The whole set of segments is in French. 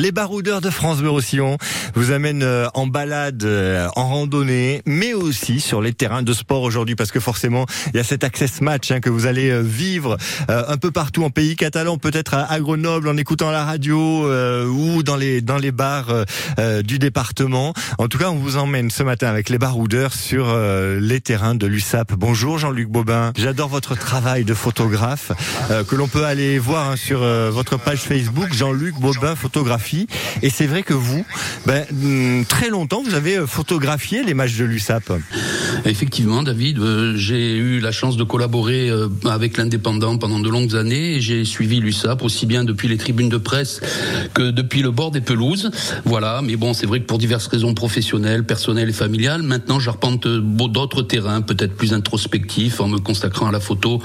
Les baroudeurs de France Bleu vous amènent euh, en balade, euh, en randonnée, mais aussi sur les terrains de sport aujourd'hui, parce que forcément, il y a cet access match hein, que vous allez euh, vivre un peu partout en pays catalan, peut-être à Grenoble en écoutant la radio ou dans les dans les bars du département. En tout cas, on vous emmène ce matin avec les baroudeurs sur les terrains de l'USAP. Bonjour Jean-Luc Bobin. J'adore votre travail de photographe que l'on peut aller voir hein, sur votre page Facebook Jean-Luc Bobin photographie. Et c'est vrai que vous, ben, très longtemps, vous avez euh, photographié les matchs de l'USAP. Effectivement, David, euh, j'ai eu la chance de collaborer euh, avec l'Indépendant pendant de longues années et j'ai suivi l'USAP aussi bien depuis les tribunes de presse que depuis le bord des pelouses. Voilà, mais bon, c'est vrai que pour diverses raisons professionnelles, personnelles et familiales, maintenant j'arpente d'autres terrains, peut-être plus introspectifs, en me consacrant à la photo,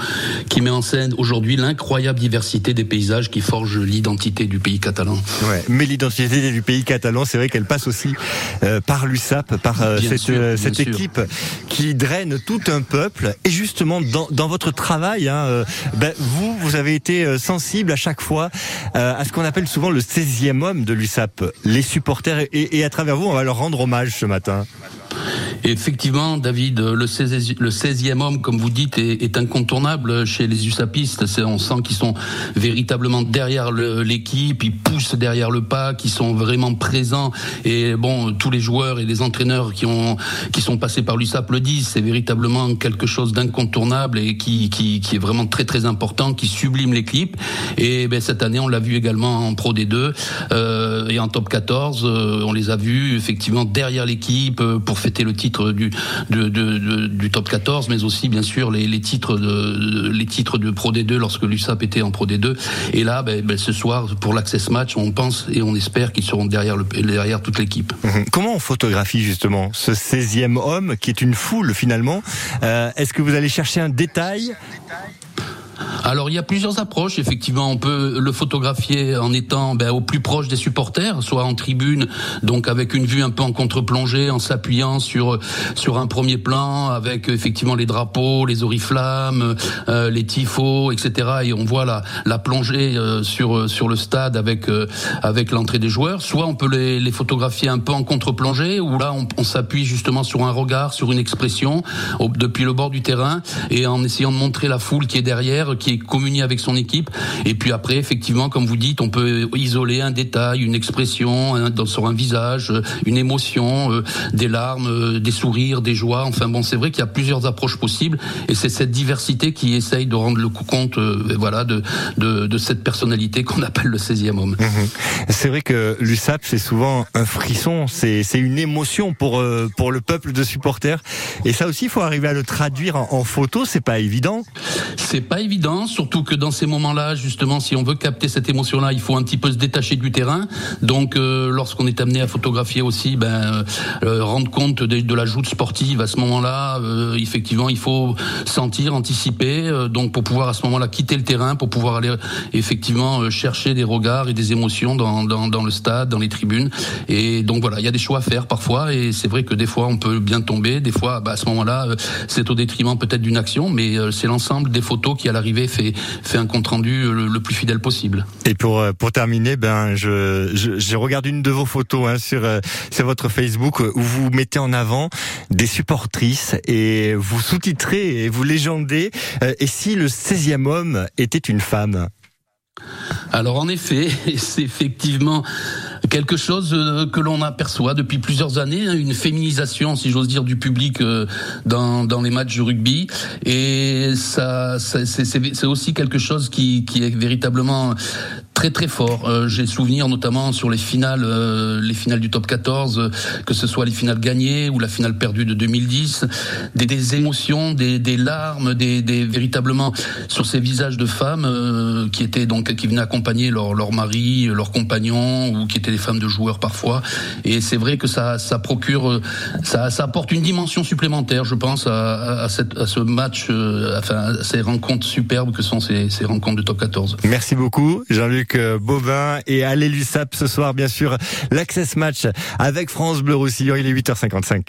qui met en scène aujourd'hui l'incroyable diversité des paysages qui forgent l'identité du pays catalan. Ouais, mais l'identité du pays catalan, c'est vrai qu'elle passe aussi euh, par l'USAP, par euh, cette, euh, cette équipe qui draine tout un peuple. Et justement, dans, dans votre travail, hein, ben, vous, vous avez été sensible à chaque fois à ce qu'on appelle souvent le 16e homme de l'USAP, les supporters. Et, et à travers vous, on va leur rendre hommage ce matin effectivement, David, le 16e, le 16e homme, comme vous dites, est, est incontournable chez les USAPistes. On sent qu'ils sont véritablement derrière l'équipe, ils poussent derrière le pas, qu'ils sont vraiment présents. Et bon, tous les joueurs et les entraîneurs qui ont qui sont passés par l'USAP le disent, c'est véritablement quelque chose d'incontournable et qui, qui, qui, est vraiment très très important, qui sublime l'équipe. Et ben, cette année, on l'a vu également en Pro D2 euh, et en Top 14. Euh, on les a vus effectivement derrière l'équipe euh, pour fêter le titre du, top 14, mais aussi bien sûr les, titres de les titres de Pro D2 lorsque l'USAP était en Pro D2. Et là, ben, ben, ce soir, pour l'Access Match, on pense et on espère qu'ils seront derrière toute l'équipe. Mhm. Comment on photographie justement ce 16e homme qui est une foule finalement? Euh, Est-ce que vous allez chercher un détail? Alors il y a plusieurs approches. Effectivement, on peut le photographier en étant ben, au plus proche des supporters, soit en tribune, donc avec une vue un peu en contre-plongée, en s'appuyant sur sur un premier plan, avec effectivement les drapeaux, les oriflammes, euh, les tifos, etc. Et on voit la la plongée euh, sur sur le stade avec euh, avec l'entrée des joueurs. Soit on peut les, les photographier un peu en contre-plongée, où là on, s'appuie justement sur un regard, sur une expression depuis le bord du terrain, et en essayant de montrer la foule qui est derrière, qui communier avec son équipe. Et puis après, effectivement, comme vous dites, on peut isoler un détail, une expression sur un visage, une émotion, euh, des larmes, euh, des sourires, des joies. Enfin bon, c'est vrai qu'il y a plusieurs approches possibles, et c'est cette diversité qui essaye de rendre le compte, euh, voilà, de, de, de, cette personnalité qu'on appelle le 16e homme. Mhm. C'est vrai que l'USAP, c'est souvent un frisson, c'est une émotion pour pour le peuple de supporters, et ça aussi, il faut arriver à le traduire en, en photo. C'est pas évident. C'est pas évident surtout que dans ces moments-là, justement, si on veut capter cette émotion-là, il faut un petit peu se détacher du terrain. Donc, euh, lorsqu'on est amené à photographier aussi, ben, euh, euh, rendre compte de, la joute sportive à ce moment-là, effectivement, il faut sentir, anticiper, donc pour pouvoir à ce moment-là quitter le terrain, pour pouvoir aller effectivement chercher des regards et des émotions dans, dans, dans le stade, dans les tribunes. Et donc voilà, il y a des choix à faire parfois, et c'est vrai que des fois on peut bien tomber, des fois, bah, à ce moment-là, c'est au détriment peut-être d'une action, mais c'est l'ensemble des photos qui à l'arrivée fait, fait un compte rendu le, plus fidèle possible. Et pour euh, pour terminer, ben je, je, je regarde une de vos photos hein, sur euh, sur votre Facebook où vous mettez en avant des supportrices et vous sous-titrez et vous légendez. Euh, et si le 16e homme était une femme? Alors en effet, c'est effectivement quelque chose euh, que l'on aperçoit depuis plusieurs années, hein, une féminisation, si j'ose dire, du public euh, dans, dans les matchs de rugby. Et ça, c'est aussi quelque chose qui, qui est véritablement très très fort. Euh, J'ai souvenir notamment sur les finales, euh, les finales du top 14, euh, que ce soit les finales gagnées ou la finale perdue de 2010, des, émotions, des, larmes, des, véritablement sur ces visages de femmes euh, qui étaient donc qui venaient accompagner leur leur mari, leur compagnon ou qui étaient des femmes de joueurs parfois. Et c'est vrai que ça procure, ça apporte une dimension supplémentaire, je pense, à, ce match, à ces rencontres superbes que sont ces, ces rencontres de top 14. Merci beaucoup, Jean-Luc. Bobin et à l'Elusap ce soir, bien sûr, l'Access Match avec France Bleu Roussillon. Il est 8h55.